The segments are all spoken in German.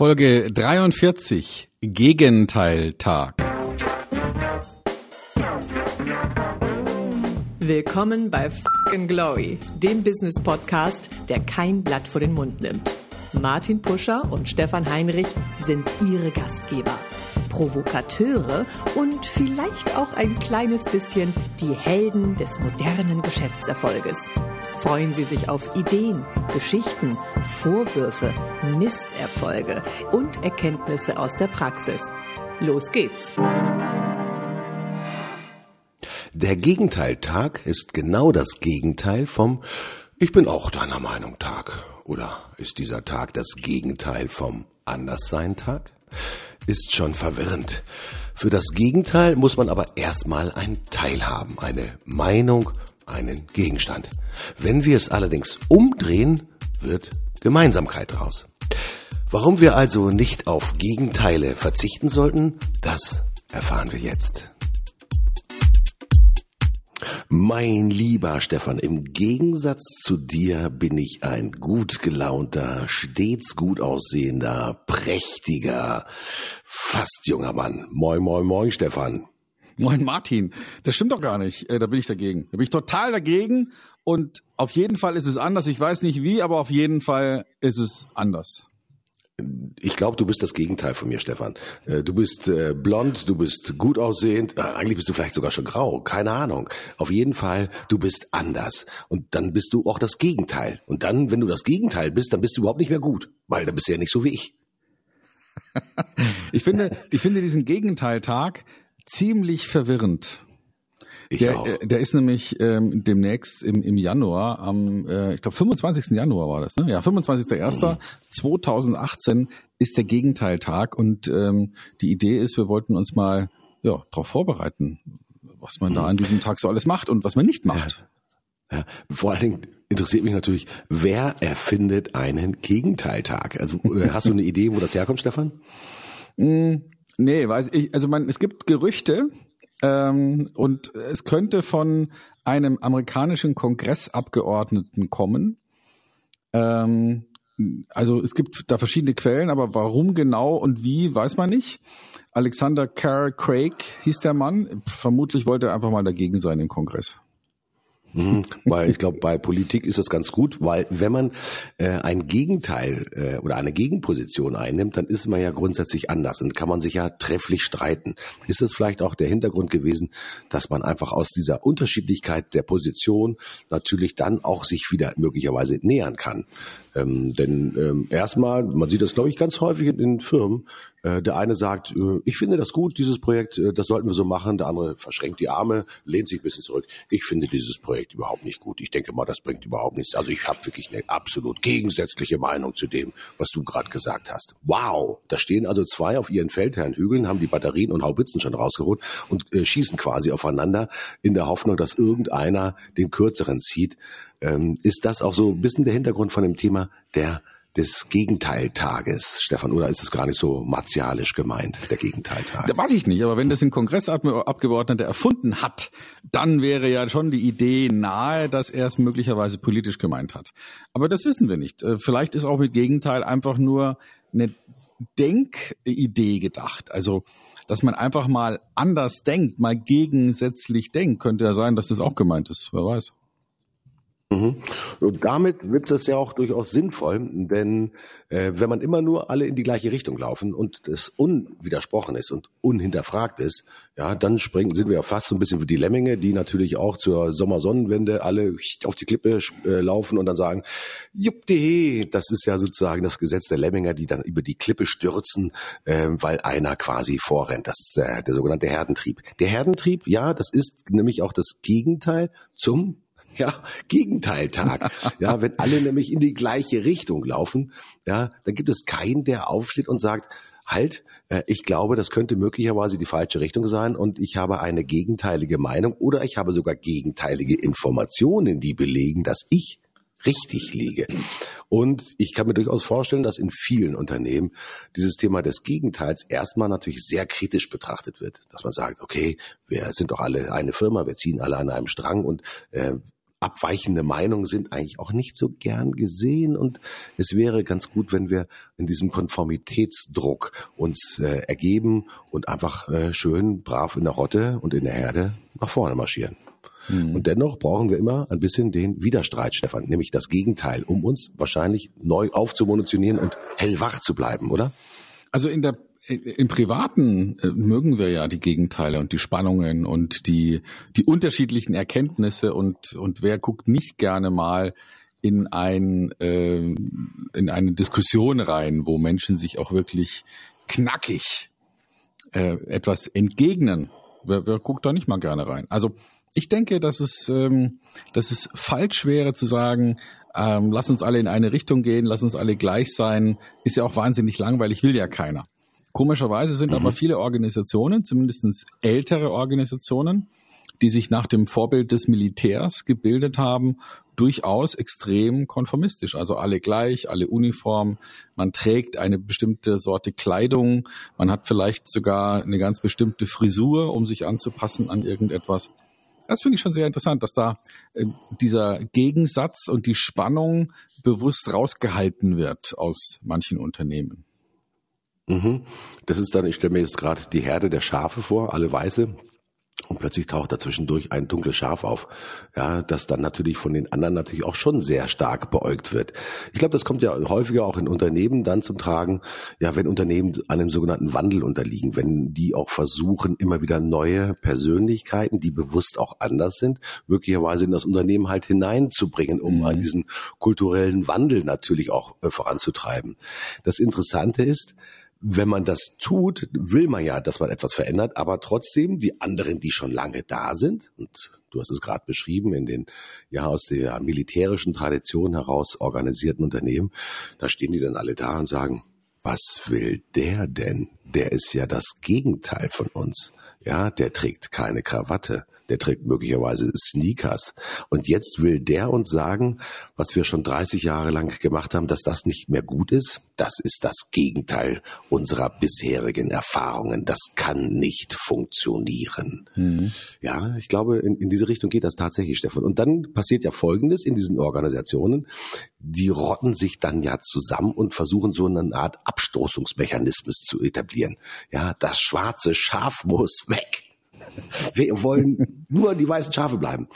Folge 43 Gegenteiltag. Willkommen bei Fucking Glory, dem Business Podcast, der kein Blatt vor den Mund nimmt. Martin Puscher und Stefan Heinrich sind ihre Gastgeber. Provokateure und vielleicht auch ein kleines bisschen die Helden des modernen Geschäftserfolges. Freuen Sie sich auf Ideen, Geschichten, Vorwürfe, Misserfolge und Erkenntnisse aus der Praxis. Los geht's! Der Gegenteiltag ist genau das Gegenteil vom Ich bin auch deiner Meinung Tag. Oder ist dieser Tag das Gegenteil vom Anderssein-Tag? Ist schon verwirrend. Für das Gegenteil muss man aber erstmal ein Teil haben, eine Meinung einen Gegenstand. Wenn wir es allerdings umdrehen, wird Gemeinsamkeit raus. Warum wir also nicht auf Gegenteile verzichten sollten, das erfahren wir jetzt. Mein lieber Stefan, im Gegensatz zu dir bin ich ein gut gelaunter, stets gut aussehender, prächtiger, fast junger Mann. Moin, moin, moin, Stefan. Moin Martin, das stimmt doch gar nicht. Äh, da bin ich dagegen. Da bin ich total dagegen und auf jeden Fall ist es anders. Ich weiß nicht wie, aber auf jeden Fall ist es anders. Ich glaube, du bist das Gegenteil von mir, Stefan. Äh, du bist äh, blond, du bist gut aussehend, eigentlich bist du vielleicht sogar schon grau, keine Ahnung. Auf jeden Fall, du bist anders. Und dann bist du auch das Gegenteil. Und dann, wenn du das Gegenteil bist, dann bist du überhaupt nicht mehr gut, weil dann bist du ja nicht so wie ich. ich finde, ich finde diesen Gegenteiltag ziemlich verwirrend. Ich der, auch. äh, der ist nämlich ähm, demnächst im, im Januar, am, äh, ich glaube 25. Januar war das, ne? Ja, 25.01.2018 mhm. ist der Gegenteiltag und ähm, die Idee ist, wir wollten uns mal ja, darauf vorbereiten, was man mhm. da an diesem Tag so alles macht und was man nicht macht. Ja. ja. Vor allen Dingen interessiert mich natürlich, wer erfindet einen Gegenteiltag? Also äh, hast du eine Idee, wo das herkommt, Stefan? Mm, nee, weiß ich. Also man, es gibt Gerüchte, ähm, und es könnte von einem amerikanischen Kongressabgeordneten kommen. Ähm, also es gibt da verschiedene Quellen, aber warum genau und wie, weiß man nicht. Alexander Carr Craig hieß der Mann. Vermutlich wollte er einfach mal dagegen sein im Kongress. Mhm, weil ich glaube, bei Politik ist das ganz gut, weil wenn man äh, ein Gegenteil äh, oder eine Gegenposition einnimmt, dann ist man ja grundsätzlich anders und kann man sich ja trefflich streiten. Ist das vielleicht auch der Hintergrund gewesen, dass man einfach aus dieser Unterschiedlichkeit der Position natürlich dann auch sich wieder möglicherweise nähern kann? Ähm, denn ähm, erstmal, man sieht das, glaube ich, ganz häufig in, in Firmen, äh, der eine sagt, äh, ich finde das gut, dieses Projekt, äh, das sollten wir so machen. Der andere verschränkt die Arme, lehnt sich ein bisschen zurück. Ich finde dieses Projekt überhaupt nicht gut. Ich denke mal, das bringt überhaupt nichts. Also ich habe wirklich eine absolut gegensätzliche Meinung zu dem, was du gerade gesagt hast. Wow, da stehen also zwei auf ihren Feldherrnhügeln, haben die Batterien und Haubitzen schon rausgeholt und äh, schießen quasi aufeinander in der Hoffnung, dass irgendeiner den kürzeren zieht. Ähm, ist das auch so ein bisschen der Hintergrund von dem Thema der des Gegenteiltages, Stefan, oder ist es gar nicht so martialisch gemeint, der Gegenteiltag? Da weiß ich nicht, aber wenn das ein Kongressabgeordneter erfunden hat, dann wäre ja schon die Idee nahe, dass er es möglicherweise politisch gemeint hat. Aber das wissen wir nicht. Äh, vielleicht ist auch mit Gegenteil einfach nur eine Denkidee gedacht. Also, dass man einfach mal anders denkt, mal gegensätzlich denkt, könnte ja sein, dass das auch gemeint ist. Wer weiß. Mhm. Und damit wird es ja auch durchaus sinnvoll, denn äh, wenn man immer nur alle in die gleiche Richtung laufen und es unwidersprochen ist und unhinterfragt ist, ja, dann springen, sind wir ja fast so ein bisschen wie die Lemminge, die natürlich auch zur Sommersonnenwende alle auf die Klippe äh, laufen und dann sagen, juppdi, das ist ja sozusagen das Gesetz der Lemminger, die dann über die Klippe stürzen, äh, weil einer quasi vorrennt. Das ist äh, der sogenannte Herdentrieb. Der Herdentrieb, ja, das ist nämlich auch das Gegenteil zum ja, Gegenteiltag. ja, wenn alle nämlich in die gleiche Richtung laufen, ja, dann gibt es keinen, der aufsteht und sagt, halt, äh, ich glaube, das könnte möglicherweise die falsche Richtung sein und ich habe eine gegenteilige Meinung oder ich habe sogar gegenteilige Informationen, die belegen, dass ich richtig liege. Und ich kann mir durchaus vorstellen, dass in vielen Unternehmen dieses Thema des Gegenteils erstmal natürlich sehr kritisch betrachtet wird. Dass man sagt, okay, wir sind doch alle eine Firma, wir ziehen alle an einem Strang und äh, abweichende Meinungen sind eigentlich auch nicht so gern gesehen und es wäre ganz gut, wenn wir in diesem Konformitätsdruck uns äh, ergeben und einfach äh, schön brav in der Rotte und in der Herde nach vorne marschieren. Mhm. Und dennoch brauchen wir immer ein bisschen den Widerstreit, Stefan, nämlich das Gegenteil, um uns wahrscheinlich neu aufzumunitionieren und hellwach zu bleiben, oder? Also in der im Privaten äh, mögen wir ja die Gegenteile und die Spannungen und die, die unterschiedlichen Erkenntnisse und, und wer guckt nicht gerne mal in ein, äh, in eine Diskussion rein, wo Menschen sich auch wirklich knackig äh, etwas entgegnen. Wer, wer guckt da nicht mal gerne rein? Also ich denke, dass es, ähm, dass es falsch wäre zu sagen, ähm, lass uns alle in eine Richtung gehen, lass uns alle gleich sein. Ist ja auch wahnsinnig langweilig, will ja keiner. Komischerweise sind mhm. aber viele Organisationen, zumindest ältere Organisationen, die sich nach dem Vorbild des Militärs gebildet haben, durchaus extrem konformistisch. Also alle gleich, alle uniform. Man trägt eine bestimmte Sorte Kleidung. Man hat vielleicht sogar eine ganz bestimmte Frisur, um sich anzupassen an irgendetwas. Das finde ich schon sehr interessant, dass da äh, dieser Gegensatz und die Spannung bewusst rausgehalten wird aus manchen Unternehmen. Mhm. Das ist dann, ich stelle mir jetzt gerade die Herde der Schafe vor, alle weiße. Und plötzlich taucht dazwischendurch ein dunkles Schaf auf, ja, das dann natürlich von den anderen natürlich auch schon sehr stark beäugt wird. Ich glaube, das kommt ja häufiger auch in Unternehmen dann zum Tragen, ja, wenn Unternehmen einem sogenannten Wandel unterliegen, wenn die auch versuchen, immer wieder neue Persönlichkeiten, die bewusst auch anders sind, möglicherweise in das Unternehmen halt hineinzubringen, um mhm. diesen kulturellen Wandel natürlich auch äh, voranzutreiben. Das Interessante ist, wenn man das tut, will man ja, dass man etwas verändert, aber trotzdem die anderen, die schon lange da sind, und du hast es gerade beschrieben, in den ja aus der militärischen Tradition heraus organisierten Unternehmen, da stehen die dann alle da und sagen, was will der denn? Der ist ja das Gegenteil von uns. Ja, der trägt keine Krawatte, der trägt möglicherweise Sneakers. Und jetzt will der uns sagen, was wir schon 30 Jahre lang gemacht haben, dass das nicht mehr gut ist. Das ist das Gegenteil unserer bisherigen Erfahrungen. Das kann nicht funktionieren. Mhm. Ja, ich glaube, in, in diese Richtung geht das tatsächlich, Stefan. Und dann passiert ja Folgendes in diesen Organisationen. Die rotten sich dann ja zusammen und versuchen so eine Art Abstoßungsmechanismus zu etablieren. Ja, das schwarze Schaf muss weg. Wir wollen nur die weißen Schafe bleiben.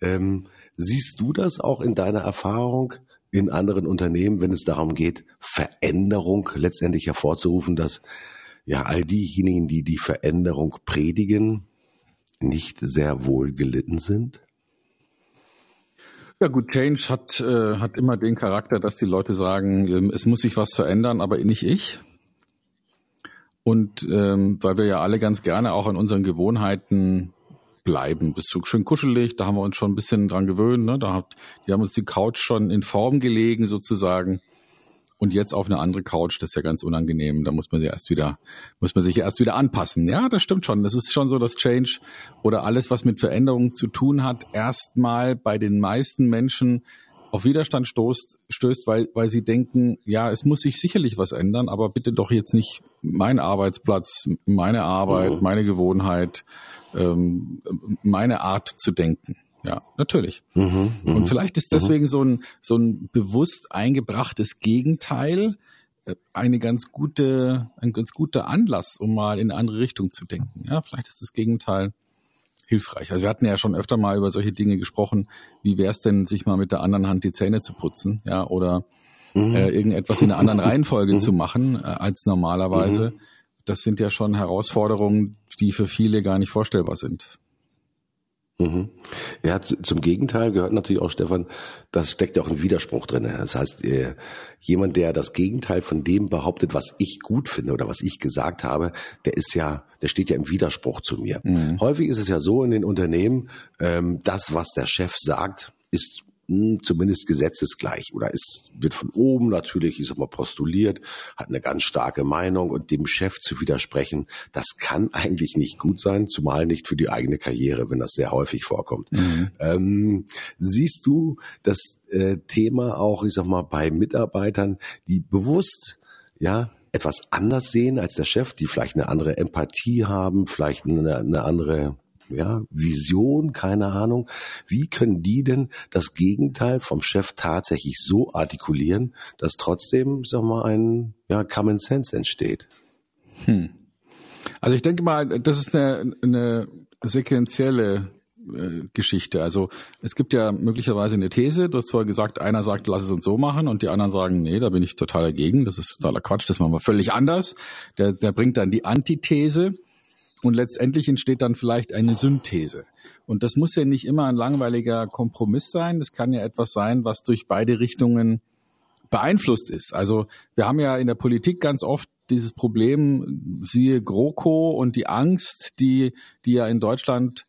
Ähm, siehst du das auch in deiner Erfahrung in anderen Unternehmen, wenn es darum geht, Veränderung letztendlich hervorzurufen, dass ja all diejenigen, die die Veränderung predigen, nicht sehr wohl gelitten sind? Ja gut, Change hat, äh, hat immer den Charakter, dass die Leute sagen, ähm, es muss sich was verändern, aber nicht ich. Und ähm, weil wir ja alle ganz gerne auch an unseren Gewohnheiten bleiben. Das ist so schön kuschelig, da haben wir uns schon ein bisschen dran gewöhnt. Ne? Da hat, die haben uns die Couch schon in Form gelegen sozusagen. Und jetzt auf eine andere Couch, das ist ja ganz unangenehm. Da muss man sich erst wieder, muss man sich erst wieder anpassen. Ja, das stimmt schon. Das ist schon so, dass Change oder alles, was mit Veränderungen zu tun hat, erstmal bei den meisten Menschen auf Widerstand stoßt, stößt, weil, weil sie denken, ja, es muss sich sicherlich was ändern, aber bitte doch jetzt nicht mein Arbeitsplatz, meine Arbeit, mhm. meine Gewohnheit, ähm, meine Art zu denken. Ja, natürlich. Mhm, mhm Und vielleicht ist mhm. deswegen so ein, so ein bewusst eingebrachtes Gegenteil äh, eine ganz gute, ein ganz guter Anlass, um mal in eine andere Richtung zu denken. Ja, vielleicht ist das Gegenteil hilfreich. Also wir hatten ja schon öfter mal über solche Dinge gesprochen. Wie wäre es denn, sich mal mit der anderen Hand die Zähne zu putzen, ja, oder mhm. äh, irgendetwas in einer anderen Reihenfolge mhm. zu machen äh, als normalerweise? Mhm. Das sind ja schon Herausforderungen, die für viele gar nicht vorstellbar sind. Mhm. Ja, zum Gegenteil gehört natürlich auch, Stefan, das steckt ja auch ein Widerspruch drin. Das heißt, äh, jemand, der das Gegenteil von dem behauptet, was ich gut finde oder was ich gesagt habe, der ist ja, der steht ja im Widerspruch zu mir. Mhm. Häufig ist es ja so in den Unternehmen, ähm, das, was der Chef sagt, ist zumindest gesetzesgleich oder es wird von oben natürlich, ich sag mal, postuliert, hat eine ganz starke Meinung und dem Chef zu widersprechen, das kann eigentlich nicht gut sein, zumal nicht für die eigene Karriere, wenn das sehr häufig vorkommt. Mhm. Ähm, siehst du das äh, Thema auch, ich sag mal, bei Mitarbeitern, die bewusst, ja, etwas anders sehen als der Chef, die vielleicht eine andere Empathie haben, vielleicht eine, eine andere ja, Vision, keine Ahnung. Wie können die denn das Gegenteil vom Chef tatsächlich so artikulieren, dass trotzdem, sag mal, ein ja, Common Sense entsteht? Hm. Also ich denke mal, das ist eine, eine sequenzielle äh, Geschichte. Also es gibt ja möglicherweise eine These, du hast vorher gesagt, einer sagt, lass es uns so machen und die anderen sagen, nee, da bin ich total dagegen, das ist totaler Quatsch, das machen wir völlig anders. Der, der bringt dann die Antithese und letztendlich entsteht dann vielleicht eine Synthese. Und das muss ja nicht immer ein langweiliger Kompromiss sein, das kann ja etwas sein, was durch beide Richtungen beeinflusst ist. Also wir haben ja in der Politik ganz oft dieses Problem, siehe GroKo und die Angst, die, die ja in Deutschland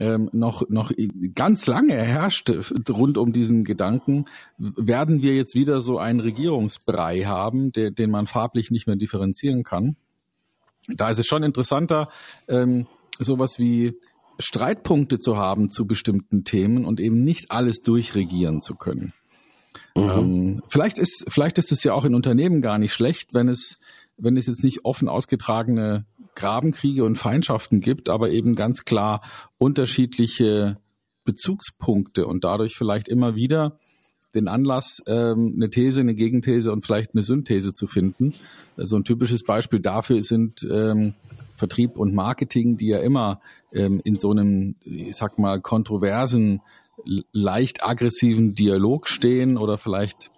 ähm, noch, noch ganz lange herrscht rund um diesen Gedanken, werden wir jetzt wieder so einen Regierungsbrei haben, der, den man farblich nicht mehr differenzieren kann. Da ist es schon interessanter, ähm, sowas wie Streitpunkte zu haben zu bestimmten Themen und eben nicht alles durchregieren zu können. Mhm. Ähm, vielleicht ist, vielleicht ist es ja auch in Unternehmen gar nicht schlecht, wenn es, wenn es jetzt nicht offen ausgetragene Grabenkriege und Feindschaften gibt, aber eben ganz klar unterschiedliche Bezugspunkte und dadurch vielleicht immer wieder den Anlass, ähm, eine These, eine Gegenthese und vielleicht eine Synthese zu finden. So also ein typisches Beispiel dafür sind ähm, Vertrieb und Marketing, die ja immer ähm, in so einem, ich sag mal, kontroversen, leicht aggressiven Dialog stehen oder vielleicht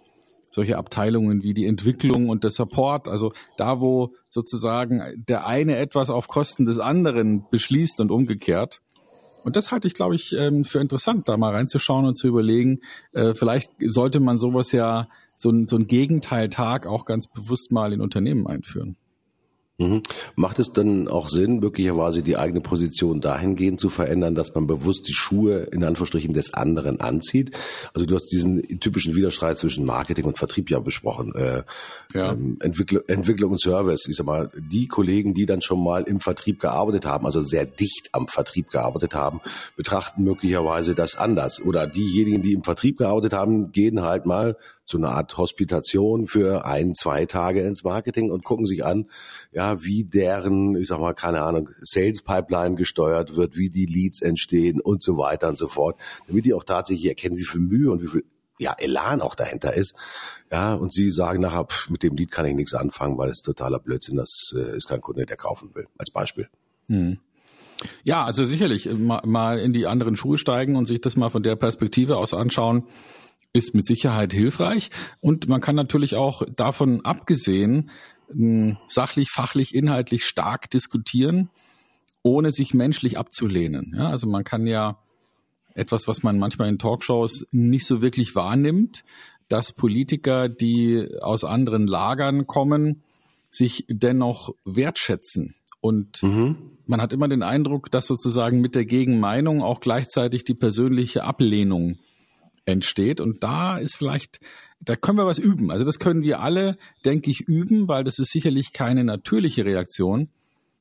solche Abteilungen wie die Entwicklung und der Support, also da, wo sozusagen der eine etwas auf Kosten des anderen beschließt und umgekehrt. Und das halte ich, glaube ich, ähm, für interessant, da mal reinzuschauen und zu überlegen, äh, vielleicht sollte man sowas ja, so ein, so ein Gegenteiltag auch ganz bewusst mal in Unternehmen einführen. Mhm. Macht es dann auch Sinn, möglicherweise die eigene Position dahingehend zu verändern, dass man bewusst die Schuhe in Anführungsstrichen des anderen anzieht? Also du hast diesen typischen Widerstreit zwischen Marketing und Vertrieb ja besprochen. Äh, ja. Ähm, Entwickl Entwicklung und Service. Ich sag mal, die Kollegen, die dann schon mal im Vertrieb gearbeitet haben, also sehr dicht am Vertrieb gearbeitet haben, betrachten möglicherweise das anders. Oder diejenigen, die im Vertrieb gearbeitet haben, gehen halt mal so eine Art Hospitation für ein, zwei Tage ins Marketing und gucken sich an, ja, wie deren, ich sag mal, keine Ahnung, Sales Pipeline gesteuert wird, wie die Leads entstehen und so weiter und so fort, damit die auch tatsächlich erkennen, wie viel Mühe und wie viel ja, Elan auch dahinter ist. Ja, und sie sagen nachher, pff, mit dem Lied kann ich nichts anfangen, weil es totaler Blödsinn, das äh, ist kein Kunde, der kaufen will, als Beispiel. Hm. Ja, also sicherlich äh, mal, mal in die anderen Schuhe steigen und sich das mal von der Perspektive aus anschauen ist mit Sicherheit hilfreich. Und man kann natürlich auch davon abgesehen hm, sachlich, fachlich, inhaltlich stark diskutieren, ohne sich menschlich abzulehnen. Ja, also man kann ja etwas, was man manchmal in Talkshows nicht so wirklich wahrnimmt, dass Politiker, die aus anderen Lagern kommen, sich dennoch wertschätzen. Und mhm. man hat immer den Eindruck, dass sozusagen mit der Gegenmeinung auch gleichzeitig die persönliche Ablehnung entsteht. Und da ist vielleicht, da können wir was üben. Also das können wir alle, denke ich, üben, weil das ist sicherlich keine natürliche Reaktion.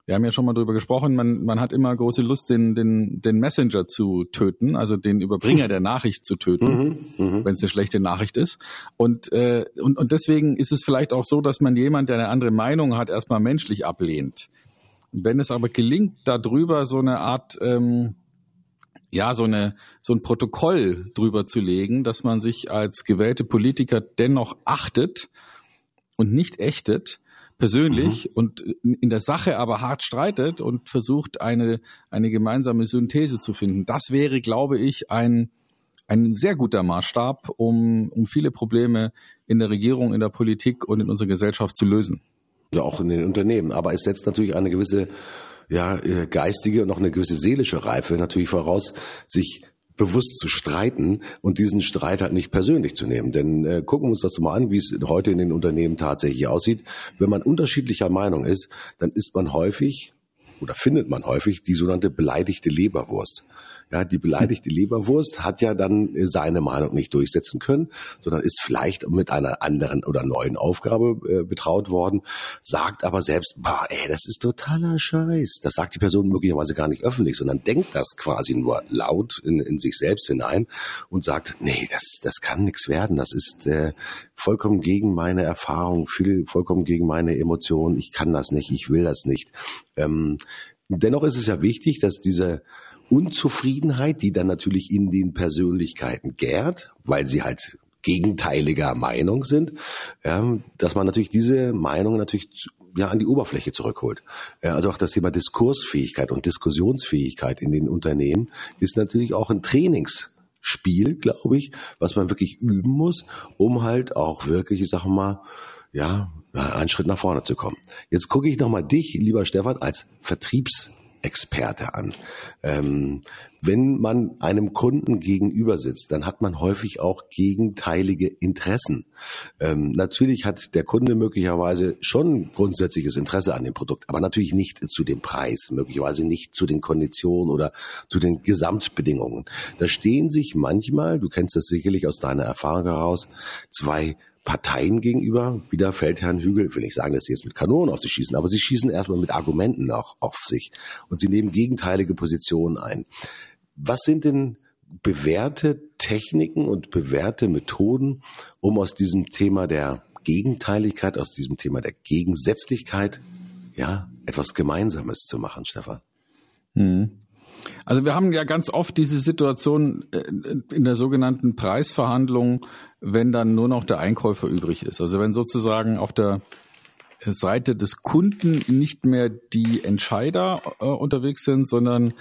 Wir haben ja schon mal darüber gesprochen, man, man hat immer große Lust, den, den, den Messenger zu töten, also den Überbringer der Nachricht zu töten, mhm, mhm. wenn es eine schlechte Nachricht ist. Und, äh, und, und deswegen ist es vielleicht auch so, dass man jemand, der eine andere Meinung hat, erstmal menschlich ablehnt. Wenn es aber gelingt, darüber so eine Art ähm, ja, so eine, so ein Protokoll drüber zu legen, dass man sich als gewählte Politiker dennoch achtet und nicht ächtet, persönlich mhm. und in der Sache aber hart streitet und versucht, eine, eine gemeinsame Synthese zu finden. Das wäre, glaube ich, ein, ein sehr guter Maßstab, um, um viele Probleme in der Regierung, in der Politik und in unserer Gesellschaft zu lösen. Ja, auch in den Unternehmen. Aber es setzt natürlich eine gewisse ja, äh, geistige und auch eine gewisse seelische Reife natürlich voraus, sich bewusst zu streiten und diesen Streit halt nicht persönlich zu nehmen. Denn äh, gucken wir uns das mal an, wie es heute in den Unternehmen tatsächlich aussieht. Wenn man unterschiedlicher Meinung ist, dann ist man häufig oder findet man häufig die sogenannte beleidigte Leberwurst. Ja, die beleidigte Leberwurst hat ja dann äh, seine Meinung nicht durchsetzen können, sondern ist vielleicht mit einer anderen oder neuen Aufgabe äh, betraut worden, sagt aber selbst, bah, ey, das ist totaler Scheiß. Das sagt die Person möglicherweise gar nicht öffentlich, sondern denkt das quasi nur laut in, in sich selbst hinein und sagt, nee, das, das kann nichts werden. Das ist äh, vollkommen gegen meine Erfahrung, viel, vollkommen gegen meine Emotionen. Ich kann das nicht, ich will das nicht. Ähm, dennoch ist es ja wichtig, dass diese Unzufriedenheit, die dann natürlich in den Persönlichkeiten gärt, weil sie halt gegenteiliger Meinung sind, ja, dass man natürlich diese Meinung natürlich ja an die Oberfläche zurückholt. Ja, also auch das Thema Diskursfähigkeit und Diskussionsfähigkeit in den Unternehmen ist natürlich auch ein Trainingsspiel, glaube ich, was man wirklich üben muss, um halt auch wirklich, ich sage mal, ja, einen Schritt nach vorne zu kommen. Jetzt gucke ich nochmal dich, lieber Stefan, als Vertriebsexperte an. Ähm, wenn man einem Kunden gegenüber sitzt, dann hat man häufig auch gegenteilige Interessen. Ähm, natürlich hat der Kunde möglicherweise schon grundsätzliches Interesse an dem Produkt, aber natürlich nicht zu dem Preis, möglicherweise nicht zu den Konditionen oder zu den Gesamtbedingungen. Da stehen sich manchmal, du kennst das sicherlich aus deiner Erfahrung heraus, zwei Parteien gegenüber. Wieder fällt Herrn Hügel, will ich sagen, dass sie jetzt mit Kanonen auf sich schießen, aber sie schießen erstmal mit Argumenten auch auf sich und sie nehmen gegenteilige Positionen ein. Was sind denn bewährte Techniken und bewährte Methoden, um aus diesem Thema der Gegenteiligkeit, aus diesem Thema der Gegensätzlichkeit, ja, etwas Gemeinsames zu machen, Stefan? Hm. Also wir haben ja ganz oft diese Situation äh, in der sogenannten Preisverhandlung, wenn dann nur noch der Einkäufer übrig ist. Also wenn sozusagen auf der Seite des Kunden nicht mehr die Entscheider äh, unterwegs sind, sondern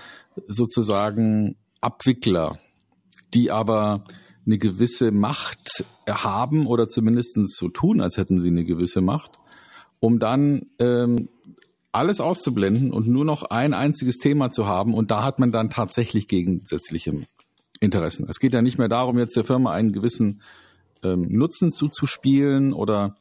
sozusagen Abwickler, die aber eine gewisse Macht haben oder zumindest so tun, als hätten sie eine gewisse Macht, um dann ähm, alles auszublenden und nur noch ein einziges Thema zu haben. Und da hat man dann tatsächlich gegensätzliche Interessen. Es geht ja nicht mehr darum, jetzt der Firma einen gewissen ähm, Nutzen zuzuspielen oder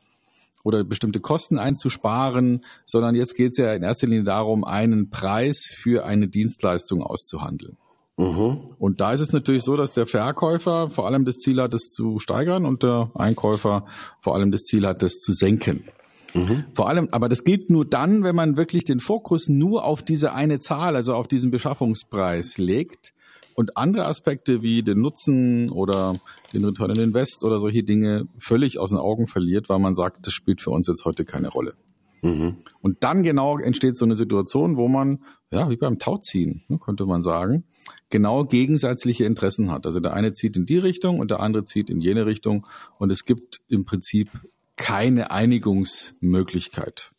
oder bestimmte Kosten einzusparen, sondern jetzt geht es ja in erster Linie darum, einen Preis für eine Dienstleistung auszuhandeln. Mhm. Und da ist es natürlich so, dass der Verkäufer vor allem das Ziel hat, das zu steigern und der Einkäufer vor allem das Ziel hat, das zu senken. Mhm. Vor allem, aber das gilt nur dann, wenn man wirklich den Fokus nur auf diese eine Zahl, also auf diesen Beschaffungspreis legt und andere Aspekte wie den Nutzen oder den Return on Invest oder solche Dinge völlig aus den Augen verliert, weil man sagt, das spielt für uns jetzt heute keine Rolle. Mhm. Und dann genau entsteht so eine Situation, wo man, ja, wie beim Tauziehen, ne, könnte man sagen, genau gegensätzliche Interessen hat. Also der eine zieht in die Richtung und der andere zieht in jene Richtung und es gibt im Prinzip keine Einigungsmöglichkeit.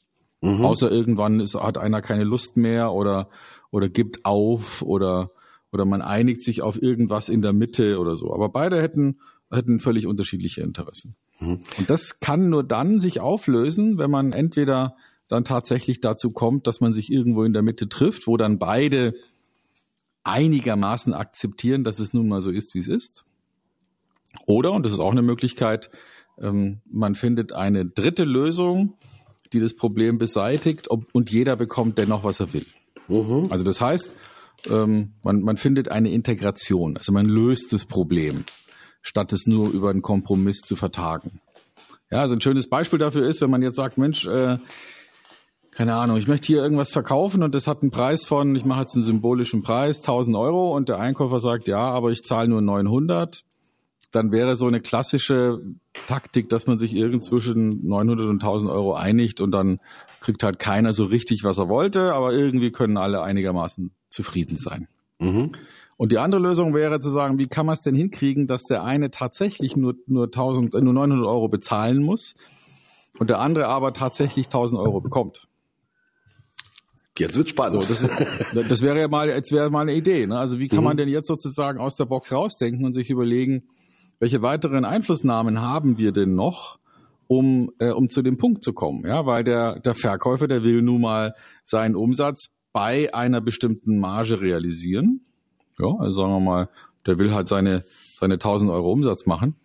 Mhm. Außer irgendwann ist, hat einer keine Lust mehr oder, oder gibt auf oder oder man einigt sich auf irgendwas in der Mitte oder so. Aber beide hätten, hätten völlig unterschiedliche Interessen. Mhm. Und das kann nur dann sich auflösen, wenn man entweder dann tatsächlich dazu kommt, dass man sich irgendwo in der Mitte trifft, wo dann beide einigermaßen akzeptieren, dass es nun mal so ist, wie es ist. Oder, und das ist auch eine Möglichkeit, ähm, man findet eine dritte Lösung, die das Problem beseitigt und jeder bekommt dennoch, was er will. Mhm. Also das heißt, ähm, man, man findet eine Integration, also man löst das Problem, statt es nur über einen Kompromiss zu vertagen. Ja, also ein schönes Beispiel dafür ist, wenn man jetzt sagt, Mensch, äh, keine Ahnung, ich möchte hier irgendwas verkaufen und das hat einen Preis von, ich mache jetzt einen symbolischen Preis, 1000 Euro und der Einkäufer sagt, ja, aber ich zahle nur 900 dann wäre so eine klassische Taktik, dass man sich irgend zwischen 900 und 1000 Euro einigt und dann kriegt halt keiner so richtig, was er wollte, aber irgendwie können alle einigermaßen zufrieden sein. Mhm. Und die andere Lösung wäre zu sagen, wie kann man es denn hinkriegen, dass der eine tatsächlich nur, nur 1000, äh, nur 900 Euro bezahlen muss und der andere aber tatsächlich 1000 Euro bekommt. Jetzt wird spannend. So, das, das, wäre ja mal, jetzt wäre mal eine Idee. Ne? Also wie kann mhm. man denn jetzt sozusagen aus der Box rausdenken und sich überlegen, welche weiteren Einflussnahmen haben wir denn noch, um, äh, um zu dem Punkt zu kommen? Ja, weil der, der Verkäufer, der will nun mal seinen Umsatz bei einer bestimmten Marge realisieren. Ja, also sagen wir mal, der will halt seine, seine 1000 Euro Umsatz machen.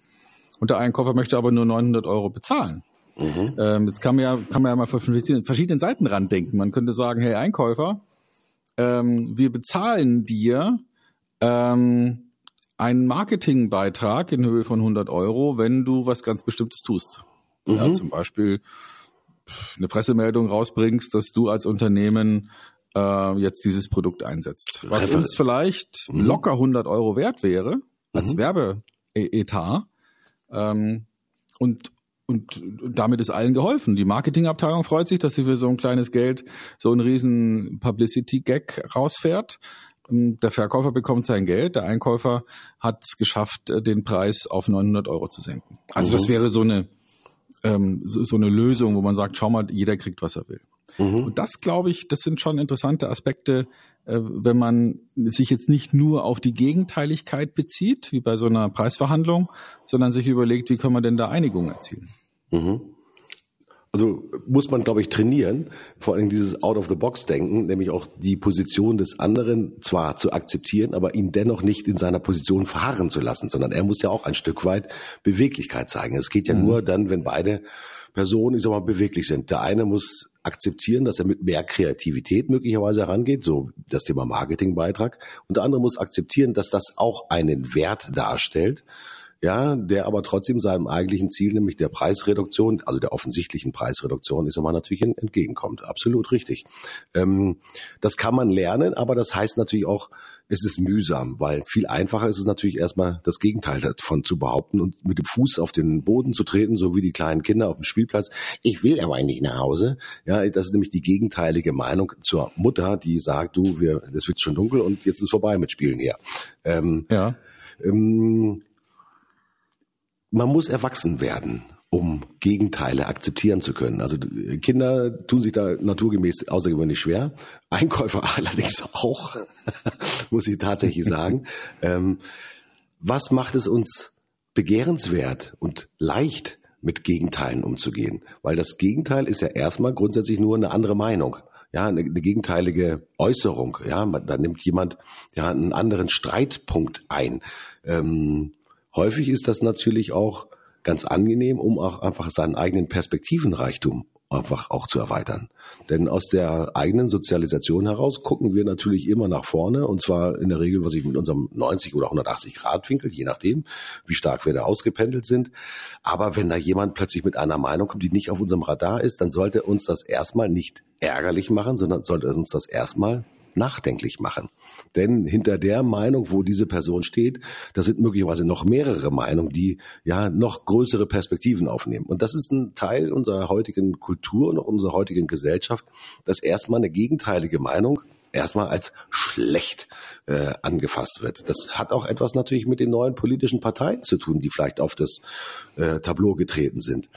Und der Einkäufer möchte aber nur 900 Euro bezahlen. Mhm. Ähm, jetzt kann man ja, kann man ja mal von verschiedenen Seiten ran denken. Man könnte sagen, hey Einkäufer, ähm, wir bezahlen dir ähm, einen Marketingbeitrag in Höhe von 100 Euro, wenn du was ganz Bestimmtes tust. Mhm. Ja, zum Beispiel eine Pressemeldung rausbringst, dass du als Unternehmen äh, jetzt dieses Produkt einsetzt. Was Refer uns vielleicht mhm. locker 100 Euro wert wäre als mhm. Werbeetat. Ähm, und, und damit ist allen geholfen. Die Marketingabteilung freut sich, dass sie für so ein kleines Geld so einen riesen Publicity-Gag rausfährt. Ähm, der Verkäufer bekommt sein Geld, der Einkäufer hat es geschafft, äh, den Preis auf 900 Euro zu senken. Also mhm. das wäre so eine ähm, so, so eine Lösung, wo man sagt, schau mal, jeder kriegt, was er will. Mhm. Und das, glaube ich, das sind schon interessante Aspekte, äh, wenn man sich jetzt nicht nur auf die Gegenteiligkeit bezieht, wie bei so einer Preisverhandlung, sondern sich überlegt, wie kann man denn da Einigung erzielen. Mhm also muss man, glaube ich, trainieren, vor allem dieses Out-of-the-Box-Denken, nämlich auch die Position des anderen zwar zu akzeptieren, aber ihn dennoch nicht in seiner Position verharren zu lassen, sondern er muss ja auch ein Stück weit Beweglichkeit zeigen. Es geht ja mhm. nur dann, wenn beide Personen, ich sag mal, beweglich sind. Der eine muss akzeptieren, dass er mit mehr Kreativität möglicherweise herangeht, so das Thema Marketingbeitrag, und der andere muss akzeptieren, dass das auch einen Wert darstellt ja, der aber trotzdem seinem eigentlichen Ziel, nämlich der Preisreduktion, also der offensichtlichen Preisreduktion, ist immer natürlich entgegenkommt. Absolut richtig. Ähm, das kann man lernen, aber das heißt natürlich auch, es ist mühsam, weil viel einfacher ist es natürlich erstmal das Gegenteil davon zu behaupten und mit dem Fuß auf den Boden zu treten, so wie die kleinen Kinder auf dem Spielplatz. Ich will aber nicht nach Hause. Ja, das ist nämlich die gegenteilige Meinung zur Mutter, die sagt, du, wir, es wird schon dunkel und jetzt ist vorbei mit Spielen hier. Ähm, ja. Ähm, man muss erwachsen werden, um Gegenteile akzeptieren zu können. Also Kinder tun sich da naturgemäß außergewöhnlich schwer. Einkäufer allerdings auch, muss ich tatsächlich sagen. Ähm, was macht es uns begehrenswert und leicht, mit Gegenteilen umzugehen? Weil das Gegenteil ist ja erstmal grundsätzlich nur eine andere Meinung ja, eine, eine gegenteilige Äußerung. Ja, da nimmt jemand ja einen anderen Streitpunkt ein. Ähm, Häufig ist das natürlich auch ganz angenehm, um auch einfach seinen eigenen Perspektivenreichtum einfach auch zu erweitern. Denn aus der eigenen Sozialisation heraus gucken wir natürlich immer nach vorne und zwar in der Regel, was ich mit unserem 90 oder 180 Grad Winkel, je nachdem, wie stark wir da ausgependelt sind. Aber wenn da jemand plötzlich mit einer Meinung kommt, die nicht auf unserem Radar ist, dann sollte uns das erstmal nicht ärgerlich machen, sondern sollte uns das erstmal nachdenklich machen. Denn hinter der Meinung, wo diese Person steht, da sind möglicherweise noch mehrere Meinungen, die ja noch größere Perspektiven aufnehmen. Und das ist ein Teil unserer heutigen Kultur und unserer heutigen Gesellschaft, dass erstmal eine gegenteilige Meinung erstmal als schlecht äh, angefasst wird. Das hat auch etwas natürlich mit den neuen politischen Parteien zu tun, die vielleicht auf das äh, Tableau getreten sind.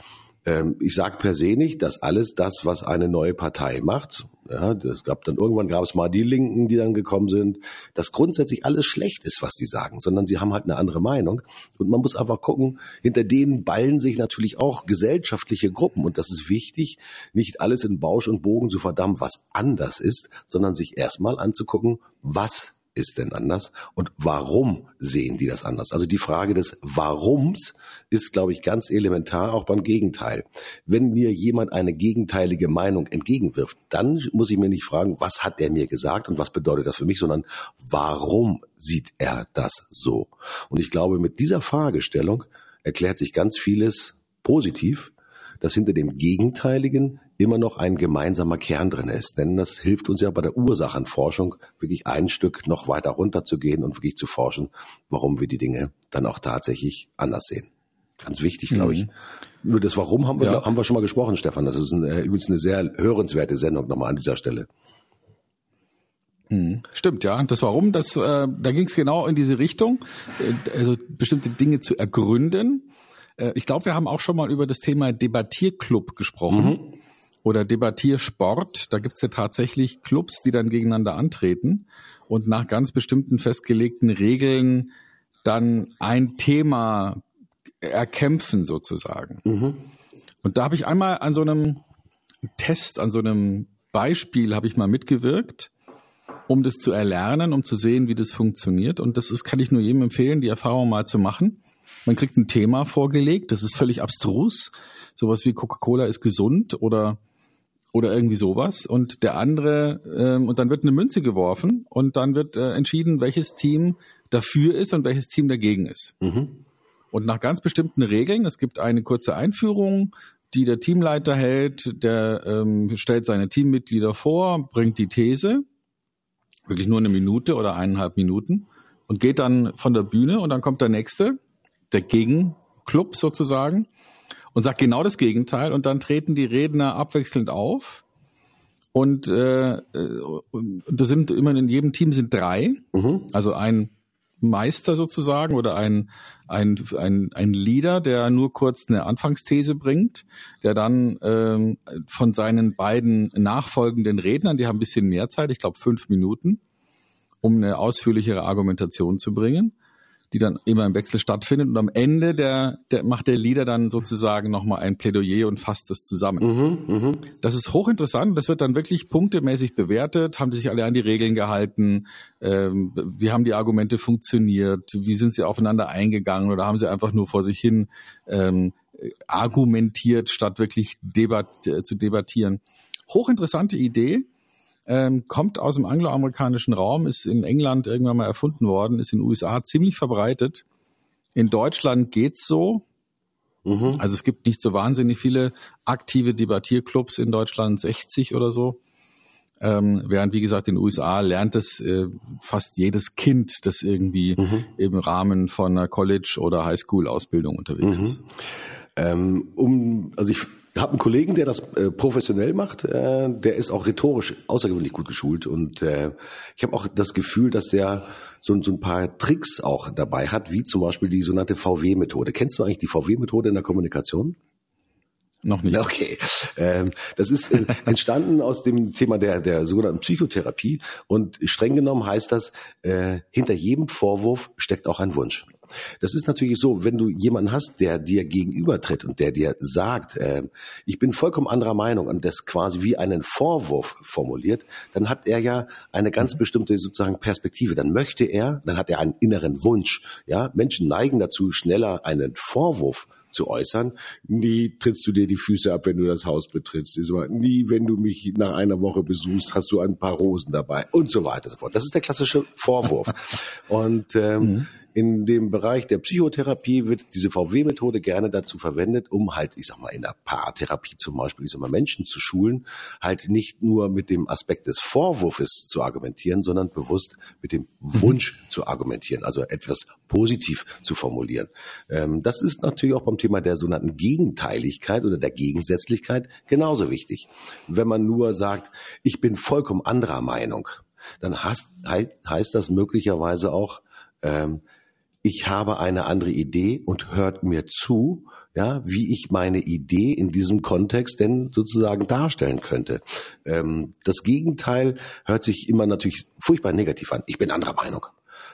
Ähm, ich sage per se nicht, dass alles das, was eine neue Partei macht, ja, das gab dann irgendwann gab es mal die Linken, die dann gekommen sind, dass grundsätzlich alles schlecht ist, was die sagen, sondern sie haben halt eine andere Meinung. Und man muss einfach gucken, hinter denen ballen sich natürlich auch gesellschaftliche Gruppen. Und das ist wichtig, nicht alles in Bausch und Bogen zu verdammen, was anders ist, sondern sich erstmal anzugucken, was ist denn anders und warum sehen die das anders? Also die Frage des Warums ist, glaube ich, ganz elementar auch beim Gegenteil. Wenn mir jemand eine gegenteilige Meinung entgegenwirft, dann muss ich mir nicht fragen, was hat er mir gesagt und was bedeutet das für mich, sondern warum sieht er das so? Und ich glaube, mit dieser Fragestellung erklärt sich ganz vieles positiv, dass hinter dem Gegenteiligen immer noch ein gemeinsamer Kern drin ist. Denn das hilft uns ja bei der Ursachenforschung wirklich ein Stück noch weiter runter zu gehen und wirklich zu forschen, warum wir die Dinge dann auch tatsächlich anders sehen. Ganz wichtig, glaube ich. Mhm. Über das Warum haben wir, ja. haben wir schon mal gesprochen, Stefan. Das ist eine, übrigens eine sehr hörenswerte Sendung nochmal an dieser Stelle. Mhm. Stimmt, ja. Das Warum, das, äh, da ging es genau in diese Richtung, äh, also bestimmte Dinge zu ergründen. Äh, ich glaube, wir haben auch schon mal über das Thema Debattierclub gesprochen. Mhm oder Debattiersport. Da gibt's ja tatsächlich Clubs, die dann gegeneinander antreten und nach ganz bestimmten festgelegten Regeln dann ein Thema erkämpfen sozusagen. Mhm. Und da habe ich einmal an so einem Test, an so einem Beispiel habe ich mal mitgewirkt, um das zu erlernen, um zu sehen, wie das funktioniert. Und das ist, kann ich nur jedem empfehlen, die Erfahrung mal zu machen. Man kriegt ein Thema vorgelegt, das ist völlig abstrus. Sowas wie Coca-Cola ist gesund oder oder irgendwie sowas und der andere ähm, und dann wird eine Münze geworfen und dann wird äh, entschieden, welches Team dafür ist und welches Team dagegen ist. Mhm. Und nach ganz bestimmten Regeln, es gibt eine kurze Einführung, die der Teamleiter hält, der ähm, stellt seine Teammitglieder vor, bringt die These, wirklich nur eine Minute oder eineinhalb Minuten und geht dann von der Bühne und dann kommt der nächste, der Gegenclub sozusagen und sagt genau das Gegenteil und dann treten die Redner abwechselnd auf Und äh, da sind immer in jedem Team sind drei, mhm. also ein Meister sozusagen oder ein, ein, ein, ein Leader, der nur kurz eine Anfangsthese bringt, der dann ähm, von seinen beiden nachfolgenden Rednern, die haben ein bisschen mehr Zeit, ich glaube fünf Minuten, um eine ausführlichere Argumentation zu bringen, die dann immer im Wechsel stattfindet. Und am Ende der, der macht der Leader dann sozusagen nochmal ein Plädoyer und fasst das zusammen. Mhm, mh. Das ist hochinteressant. Das wird dann wirklich punktemäßig bewertet. Haben die sich alle an die Regeln gehalten? Ähm, wie haben die Argumente funktioniert? Wie sind sie aufeinander eingegangen? Oder haben sie einfach nur vor sich hin ähm, argumentiert, statt wirklich debat äh, zu debattieren? Hochinteressante Idee ähm, kommt aus dem angloamerikanischen Raum, ist in England irgendwann mal erfunden worden, ist in den USA ziemlich verbreitet. In Deutschland geht's so. Mhm. Also es gibt nicht so wahnsinnig viele aktive Debattierclubs in Deutschland, 60 oder so. Ähm, während, wie gesagt, in den USA lernt es äh, fast jedes Kind, das irgendwie mhm. im Rahmen von einer College- oder Highschool-Ausbildung unterwegs mhm. ist. Ähm, um, also ich habe einen Kollegen, der das äh, professionell macht. Äh, der ist auch rhetorisch außergewöhnlich gut geschult und äh, ich habe auch das Gefühl, dass der so, so ein paar Tricks auch dabei hat, wie zum Beispiel die sogenannte VW-Methode. Kennst du eigentlich die VW-Methode in der Kommunikation? Noch nicht. Okay. Ähm, das ist äh, entstanden aus dem Thema der, der sogenannten Psychotherapie und streng genommen heißt das, äh, hinter jedem Vorwurf steckt auch ein Wunsch. Das ist natürlich so, wenn du jemanden hast, der dir gegenübertritt und der dir sagt, äh, ich bin vollkommen anderer Meinung und das quasi wie einen Vorwurf formuliert, dann hat er ja eine ganz mhm. bestimmte sozusagen Perspektive. Dann möchte er, dann hat er einen inneren Wunsch. Ja, Menschen neigen dazu, schneller einen Vorwurf zu äußern. Nie trittst du dir die Füße ab, wenn du das Haus betrittst. Nie, wenn du mich nach einer Woche besuchst, hast du ein paar Rosen dabei und so weiter und so fort. Das ist der klassische Vorwurf. und ähm, mhm. In dem Bereich der Psychotherapie wird diese VW-Methode gerne dazu verwendet, um halt, ich sag mal, in der Paartherapie zum Beispiel, ich sag mal, Menschen zu schulen, halt nicht nur mit dem Aspekt des Vorwurfs zu argumentieren, sondern bewusst mit dem mhm. Wunsch zu argumentieren, also etwas positiv zu formulieren. Ähm, das ist natürlich auch beim Thema der sogenannten Gegenteiligkeit oder der Gegensätzlichkeit genauso wichtig. Wenn man nur sagt, ich bin vollkommen anderer Meinung, dann heißt, heißt das möglicherweise auch, ähm, ich habe eine andere Idee und hört mir zu, ja, wie ich meine Idee in diesem Kontext denn sozusagen darstellen könnte. Ähm, das Gegenteil hört sich immer natürlich furchtbar negativ an. Ich bin anderer Meinung.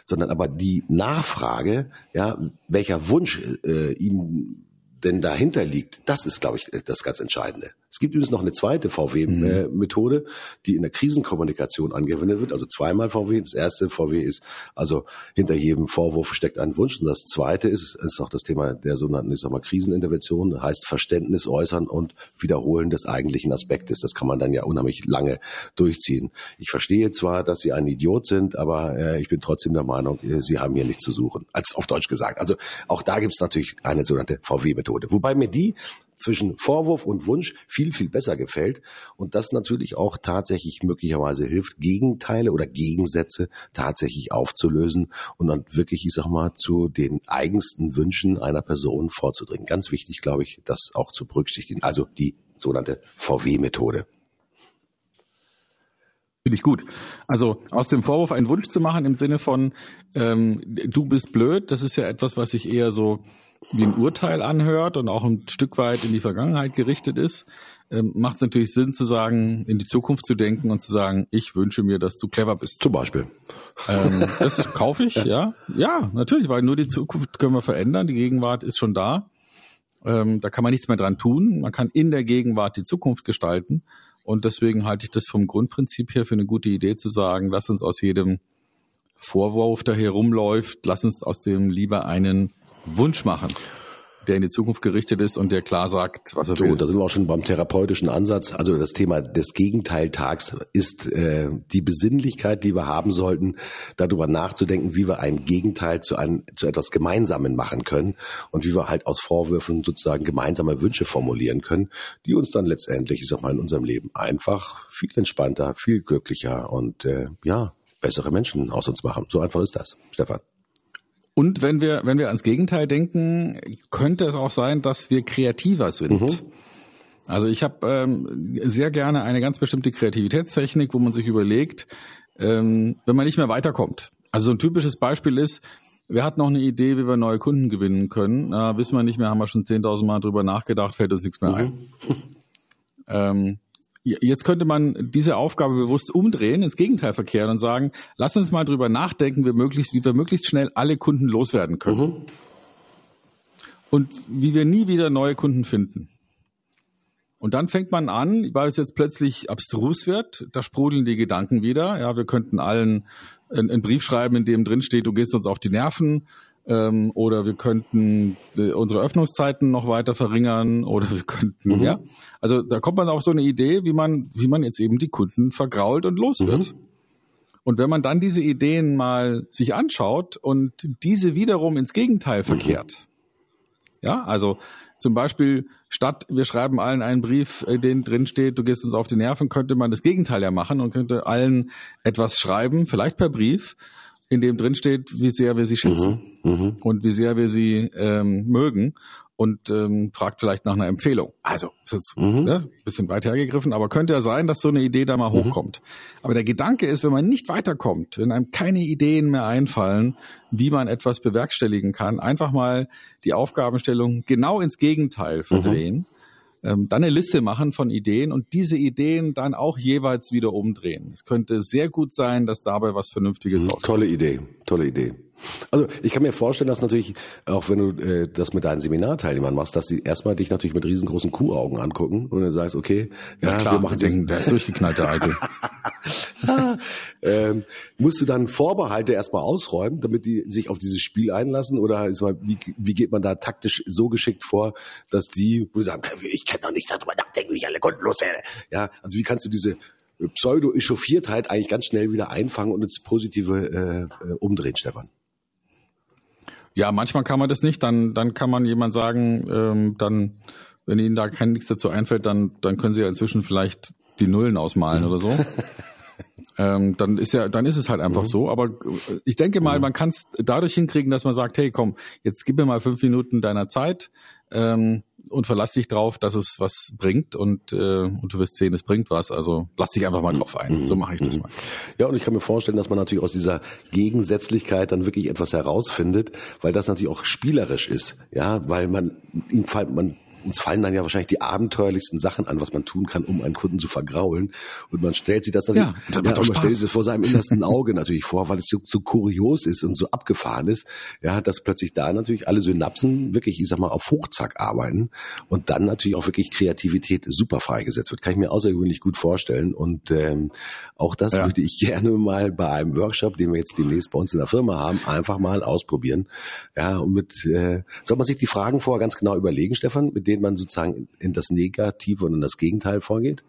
Sondern aber die Nachfrage, ja, welcher Wunsch äh, ihm denn dahinter liegt, das ist, glaube ich, das ganz Entscheidende. Es gibt übrigens noch eine zweite VW-Methode, die in der Krisenkommunikation angewendet wird. Also zweimal VW. Das erste VW ist also hinter jedem Vorwurf steckt ein Wunsch. Und das zweite ist, ist auch das Thema der sogenannten, ich sag mal, Krisenintervention. Heißt Verständnis äußern und Wiederholen des eigentlichen Aspektes. Das kann man dann ja unheimlich lange durchziehen. Ich verstehe zwar, dass Sie ein Idiot sind, aber äh, ich bin trotzdem der Meinung, äh, Sie haben hier nichts zu suchen. Als auf Deutsch gesagt. Also auch da gibt es natürlich eine sogenannte VW-Methode. Wobei mir die zwischen Vorwurf und Wunsch viel, viel besser gefällt und das natürlich auch tatsächlich möglicherweise hilft, Gegenteile oder Gegensätze tatsächlich aufzulösen und dann wirklich, ich sag mal, zu den eigensten Wünschen einer Person vorzudringen. Ganz wichtig, glaube ich, das auch zu berücksichtigen. Also die sogenannte VW-Methode. Finde ich gut. Also aus dem Vorwurf einen Wunsch zu machen im Sinne von ähm, du bist blöd, das ist ja etwas, was sich eher so wie ein Urteil anhört und auch ein Stück weit in die Vergangenheit gerichtet ist, ähm, macht es natürlich Sinn zu sagen, in die Zukunft zu denken und zu sagen, ich wünsche mir, dass du clever bist. Zum Beispiel. Ähm, das kaufe ich, ja. Ja, natürlich, weil nur die Zukunft können wir verändern, die Gegenwart ist schon da. Ähm, da kann man nichts mehr dran tun. Man kann in der Gegenwart die Zukunft gestalten. Und deswegen halte ich das vom Grundprinzip her für eine gute Idee zu sagen, lass uns aus jedem Vorwurf, der hier rumläuft, lass uns aus dem lieber einen Wunsch machen, der in die Zukunft gerichtet ist und der klar sagt, was er so, will. Da sind wir auch schon beim therapeutischen Ansatz. Also das Thema des Gegenteiltags ist äh, die Besinnlichkeit, die wir haben sollten, darüber nachzudenken, wie wir ein Gegenteil zu, einem, zu etwas Gemeinsamen machen können und wie wir halt aus Vorwürfen sozusagen gemeinsame Wünsche formulieren können, die uns dann letztendlich, ich sag mal, in unserem Leben einfach viel entspannter, viel glücklicher und äh, ja, bessere Menschen aus uns machen. So einfach ist das, Stefan. Und wenn wir, wenn wir ans Gegenteil denken, könnte es auch sein, dass wir kreativer sind. Mhm. Also ich habe ähm, sehr gerne eine ganz bestimmte Kreativitätstechnik, wo man sich überlegt, ähm, wenn man nicht mehr weiterkommt. Also so ein typisches Beispiel ist, wer hat noch eine Idee, wie wir neue Kunden gewinnen können? Äh, wissen wir nicht mehr, haben wir schon 10.000 Mal drüber nachgedacht, fällt uns nichts mehr ein. Mhm. ähm, jetzt könnte man diese Aufgabe bewusst umdrehen, ins Gegenteil verkehren und sagen, lass uns mal drüber nachdenken, wie, möglichst, wie wir möglichst schnell alle Kunden loswerden können. Mhm. Und wie wir nie wieder neue Kunden finden. Und dann fängt man an, weil es jetzt plötzlich abstrus wird, da sprudeln die Gedanken wieder. Ja, wir könnten allen einen, Brief schreiben, in dem drin steht, du gehst uns auf die Nerven. Ähm, oder wir könnten äh, unsere Öffnungszeiten noch weiter verringern oder wir könnten, mhm. ja. Also da kommt man auf so eine Idee, wie man, wie man jetzt eben die Kunden vergrault und los wird. Mhm. Und wenn man dann diese Ideen mal sich anschaut und diese wiederum ins Gegenteil mhm. verkehrt, ja, also zum Beispiel statt wir schreiben allen einen Brief, in dem drin steht, du gehst uns auf die Nerven, könnte man das Gegenteil ja machen und könnte allen etwas schreiben, vielleicht per Brief, in dem drin steht, wie sehr wir sie schätzen mhm, mhm. und wie sehr wir sie ähm, mögen und ähm, fragt vielleicht nach einer Empfehlung. Also ist jetzt mhm. ne, bisschen weit hergegriffen, aber könnte ja sein, dass so eine Idee da mal mhm. hochkommt. Aber der Gedanke ist, wenn man nicht weiterkommt, wenn einem keine Ideen mehr einfallen, wie man etwas bewerkstelligen kann, einfach mal die Aufgabenstellung genau ins Gegenteil verdrehen. Mhm ähm, dann eine Liste machen von Ideen und diese Ideen dann auch jeweils wieder umdrehen. Es könnte sehr gut sein, dass dabei was Vernünftiges mhm, rauskommt. Tolle Idee, tolle Idee. Also ich kann mir vorstellen, dass natürlich, auch wenn du äh, das mit deinen Seminarteilnehmern machst, dass die erstmal dich natürlich mit riesengroßen Kuhaugen angucken und dann sagst, okay, ja, ja klar, wir machen denken, der ist durchgeknallt, der Alte. ähm, musst du dann Vorbehalte erstmal ausräumen, damit die sich auf dieses Spiel einlassen? Oder ist mal, wie, wie geht man da taktisch so geschickt vor, dass die wo sagen, ich kann doch nicht darüber nachdenken, wie ich alle Kunden loswerde. Ja, also wie kannst du diese Pseudo-Echauffiertheit eigentlich ganz schnell wieder einfangen und ins Positive äh, äh umdrehen, Stefan? Ja, manchmal kann man das nicht. Dann, dann kann man jemand sagen, ähm, dann, wenn Ihnen da kein nichts dazu einfällt, dann, dann können Sie ja inzwischen vielleicht die Nullen ausmalen oder so. ähm, dann ist ja, dann ist es halt einfach mhm. so. Aber ich denke mal, mhm. man kann es dadurch hinkriegen, dass man sagt, hey, komm, jetzt gib mir mal fünf Minuten deiner Zeit. Ähm, und verlass dich drauf, dass es was bringt und, äh, und du wirst sehen, es bringt was. Also lass dich einfach mal drauf ein. So mache ich das mal. Ja, und ich kann mir vorstellen, dass man natürlich aus dieser Gegensätzlichkeit dann wirklich etwas herausfindet, weil das natürlich auch spielerisch ist. Ja, weil man man uns fallen dann ja wahrscheinlich die abenteuerlichsten Sachen an, was man tun kann, um einen Kunden zu vergraulen. Und man stellt sich das natürlich, ja, das ja, man stellt sich das vor seinem innersten Auge natürlich vor, weil es so, so kurios ist und so abgefahren ist, ja, dass plötzlich da natürlich alle Synapsen wirklich, ich sag mal, auf Hochzack arbeiten und dann natürlich auch wirklich Kreativität super freigesetzt wird. Kann ich mir außergewöhnlich gut vorstellen. Und ähm, auch das ja. würde ich gerne mal bei einem Workshop, den wir jetzt demnächst bei uns in der Firma haben, einfach mal ausprobieren. Ja, und mit äh, soll man sich die Fragen vorher ganz genau überlegen, Stefan, mit denen denen man sozusagen in das Negative und in das Gegenteil vorgeht?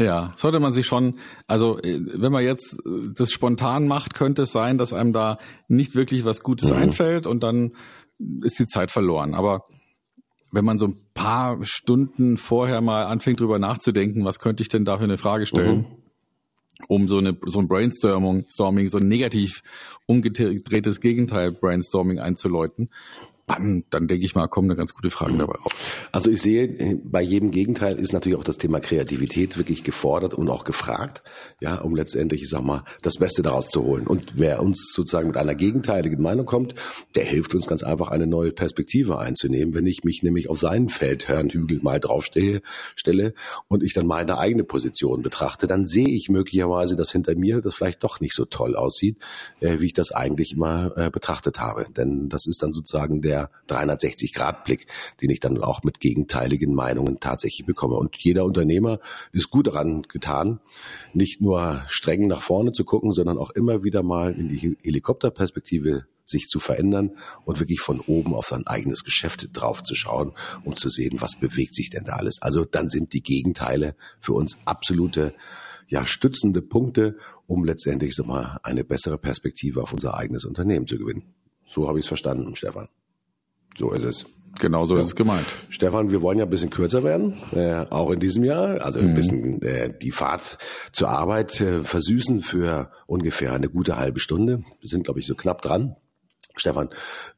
Ja, sollte man sich schon, also äh, wenn man jetzt äh, das spontan macht, könnte es sein, dass einem da nicht wirklich was Gutes mhm. einfällt und dann ist die Zeit verloren. Aber wenn man so ein paar Stunden vorher mal anfängt drüber nachzudenken, was könnte ich denn da für eine Frage stellen, mhm. um so eine so ein Brainstorming, Storming, so ein negativ umgedrehtes Gegenteil Brainstorming einzuläuten, dann, dann denke ich mal, kommen eine ganz gute Fragen dabei raus. Also ich sehe, bei jedem Gegenteil ist natürlich auch das Thema Kreativität wirklich gefordert und auch gefragt, ja, um letztendlich, ich sag mal, das Beste daraus zu holen. Und wer uns sozusagen mit einer gegenteiligen Meinung kommt, der hilft uns ganz einfach, eine neue Perspektive einzunehmen. Wenn ich mich nämlich auf seinen Feldherrnhügel mal draufstehe, stelle und ich dann meine eigene Position betrachte, dann sehe ich möglicherweise, dass hinter mir das vielleicht doch nicht so toll aussieht, äh, wie ich das eigentlich immer äh, betrachtet habe. Denn das ist dann sozusagen der der 360-Grad-Blick, den ich dann auch mit gegenteiligen Meinungen tatsächlich bekomme. Und jeder Unternehmer ist gut daran getan, nicht nur streng nach vorne zu gucken, sondern auch immer wieder mal in die Helikopterperspektive sich zu verändern und wirklich von oben auf sein eigenes Geschäft draufzuschauen, um zu sehen, was bewegt sich denn da alles. Also dann sind die Gegenteile für uns absolute ja, stützende Punkte, um letztendlich so mal eine bessere Perspektive auf unser eigenes Unternehmen zu gewinnen. So habe ich es verstanden, Stefan. So ist es. Genau so ja. ist es gemeint. Stefan, wir wollen ja ein bisschen kürzer werden, äh, auch in diesem Jahr. Also ein mhm. bisschen äh, die Fahrt zur Arbeit äh, versüßen für ungefähr eine gute halbe Stunde. Wir sind, glaube ich, so knapp dran. Stefan,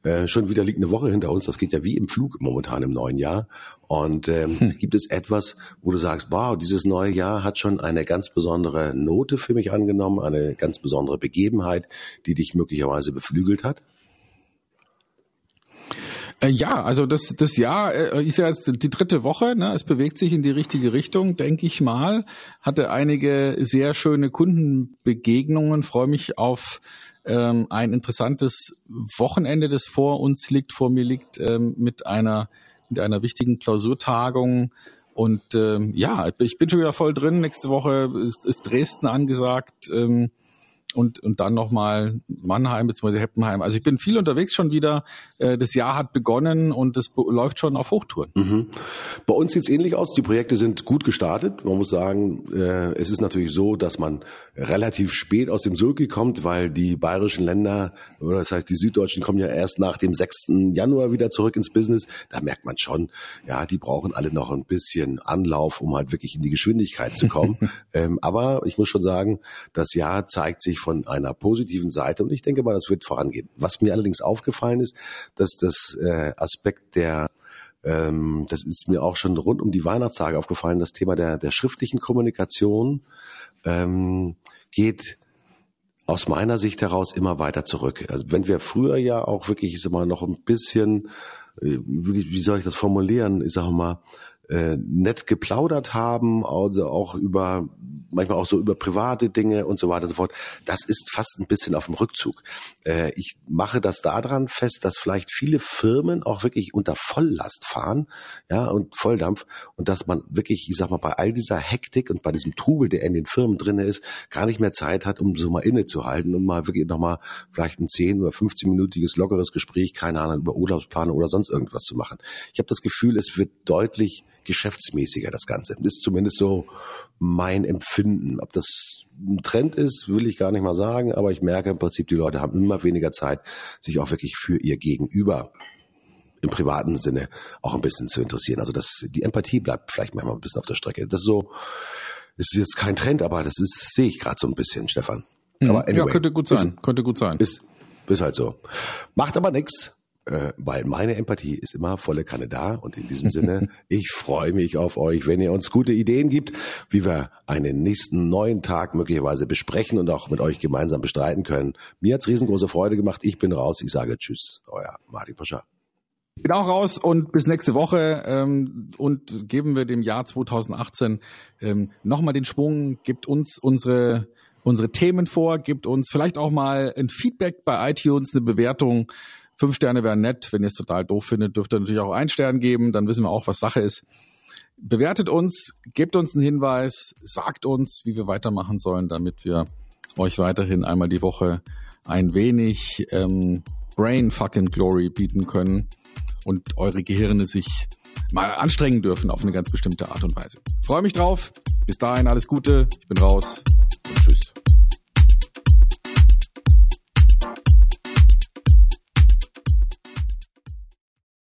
äh, schon wieder liegt eine Woche hinter uns. Das geht ja wie im Flug momentan im neuen Jahr. Und ähm, hm. gibt es etwas, wo du sagst, wow, dieses neue Jahr hat schon eine ganz besondere Note für mich angenommen, eine ganz besondere Begebenheit, die dich möglicherweise beflügelt hat? Äh, ja, also das, das Jahr äh, ist ja jetzt die dritte Woche. Ne? Es bewegt sich in die richtige Richtung, denke ich mal. Hatte einige sehr schöne Kundenbegegnungen. Freue mich auf ähm, ein interessantes Wochenende, das vor uns liegt, vor mir liegt, ähm, mit einer mit einer wichtigen Klausurtagung. Und ähm, ja, ich bin schon wieder voll drin. Nächste Woche ist, ist Dresden angesagt. Ähm, und, und dann nochmal Mannheim bzw. Heppenheim. Also ich bin viel unterwegs schon wieder. Äh, das Jahr hat begonnen und es läuft schon auf Hochtouren. Mhm. Bei uns sieht es ähnlich aus. Die Projekte sind gut gestartet. Man muss sagen, äh, es ist natürlich so, dass man relativ spät aus dem Sulki kommt, weil die bayerischen Länder, oder das heißt die Süddeutschen kommen ja erst nach dem 6. Januar wieder zurück ins Business. Da merkt man schon, ja, die brauchen alle noch ein bisschen Anlauf, um halt wirklich in die Geschwindigkeit zu kommen. ähm, aber ich muss schon sagen, das Jahr zeigt sich von einer positiven Seite und ich denke mal, das wird vorangehen. Was mir allerdings aufgefallen ist, dass das äh, Aspekt der ähm, das ist mir auch schon rund um die Weihnachtstage aufgefallen, das Thema der, der schriftlichen Kommunikation ähm, geht aus meiner Sicht heraus immer weiter zurück. Also wenn wir früher ja auch wirklich, ich sag mal, noch ein bisschen, äh, wie soll ich das formulieren, ich sag mal, äh, nett geplaudert haben, also auch über manchmal auch so über private Dinge und so weiter und so fort. Das ist fast ein bisschen auf dem Rückzug. Äh, ich mache das daran fest, dass vielleicht viele Firmen auch wirklich unter Volllast fahren, ja, und Volldampf und dass man wirklich, ich sag mal, bei all dieser Hektik und bei diesem Trubel, der in den Firmen drinne ist, gar nicht mehr Zeit hat, um so mal innezuhalten und mal wirklich nochmal vielleicht ein 10 oder 15-minütiges lockeres Gespräch, keine Ahnung, über Urlaubsplanung oder sonst irgendwas zu machen. Ich habe das Gefühl, es wird deutlich geschäftsmäßiger, das Ganze. Das ist zumindest so mein Empfinden. Ob das ein Trend ist, will ich gar nicht mal sagen, aber ich merke im Prinzip, die Leute haben immer weniger Zeit, sich auch wirklich für ihr Gegenüber im privaten Sinne auch ein bisschen zu interessieren. Also das, die Empathie bleibt vielleicht manchmal ein bisschen auf der Strecke. Das ist so, ist jetzt kein Trend, aber das ist, sehe ich gerade so ein bisschen, Stefan. Mhm. Aber anyway, ja, könnte gut sein. Ist, könnte gut sein. Ist, ist halt so. Macht aber nichts äh, weil meine Empathie ist immer volle Kanne da. Und in diesem Sinne, ich freue mich auf euch, wenn ihr uns gute Ideen gibt, wie wir einen nächsten neuen Tag möglicherweise besprechen und auch mit euch gemeinsam bestreiten können. Mir hat's riesengroße Freude gemacht. Ich bin raus. Ich sage Tschüss, euer Martin Pascha. Ich bin auch raus und bis nächste Woche ähm, und geben wir dem Jahr 2018 ähm, nochmal den Schwung, gibt uns unsere unsere Themen vor, gibt uns vielleicht auch mal ein Feedback bei iTunes, eine Bewertung Fünf Sterne wären nett. Wenn ihr es total doof findet, dürft ihr natürlich auch einen Stern geben. Dann wissen wir auch, was Sache ist. Bewertet uns, gebt uns einen Hinweis, sagt uns, wie wir weitermachen sollen, damit wir euch weiterhin einmal die Woche ein wenig ähm, Brain fucking Glory bieten können und eure Gehirne sich mal anstrengen dürfen auf eine ganz bestimmte Art und Weise. Freue mich drauf. Bis dahin alles Gute. Ich bin raus.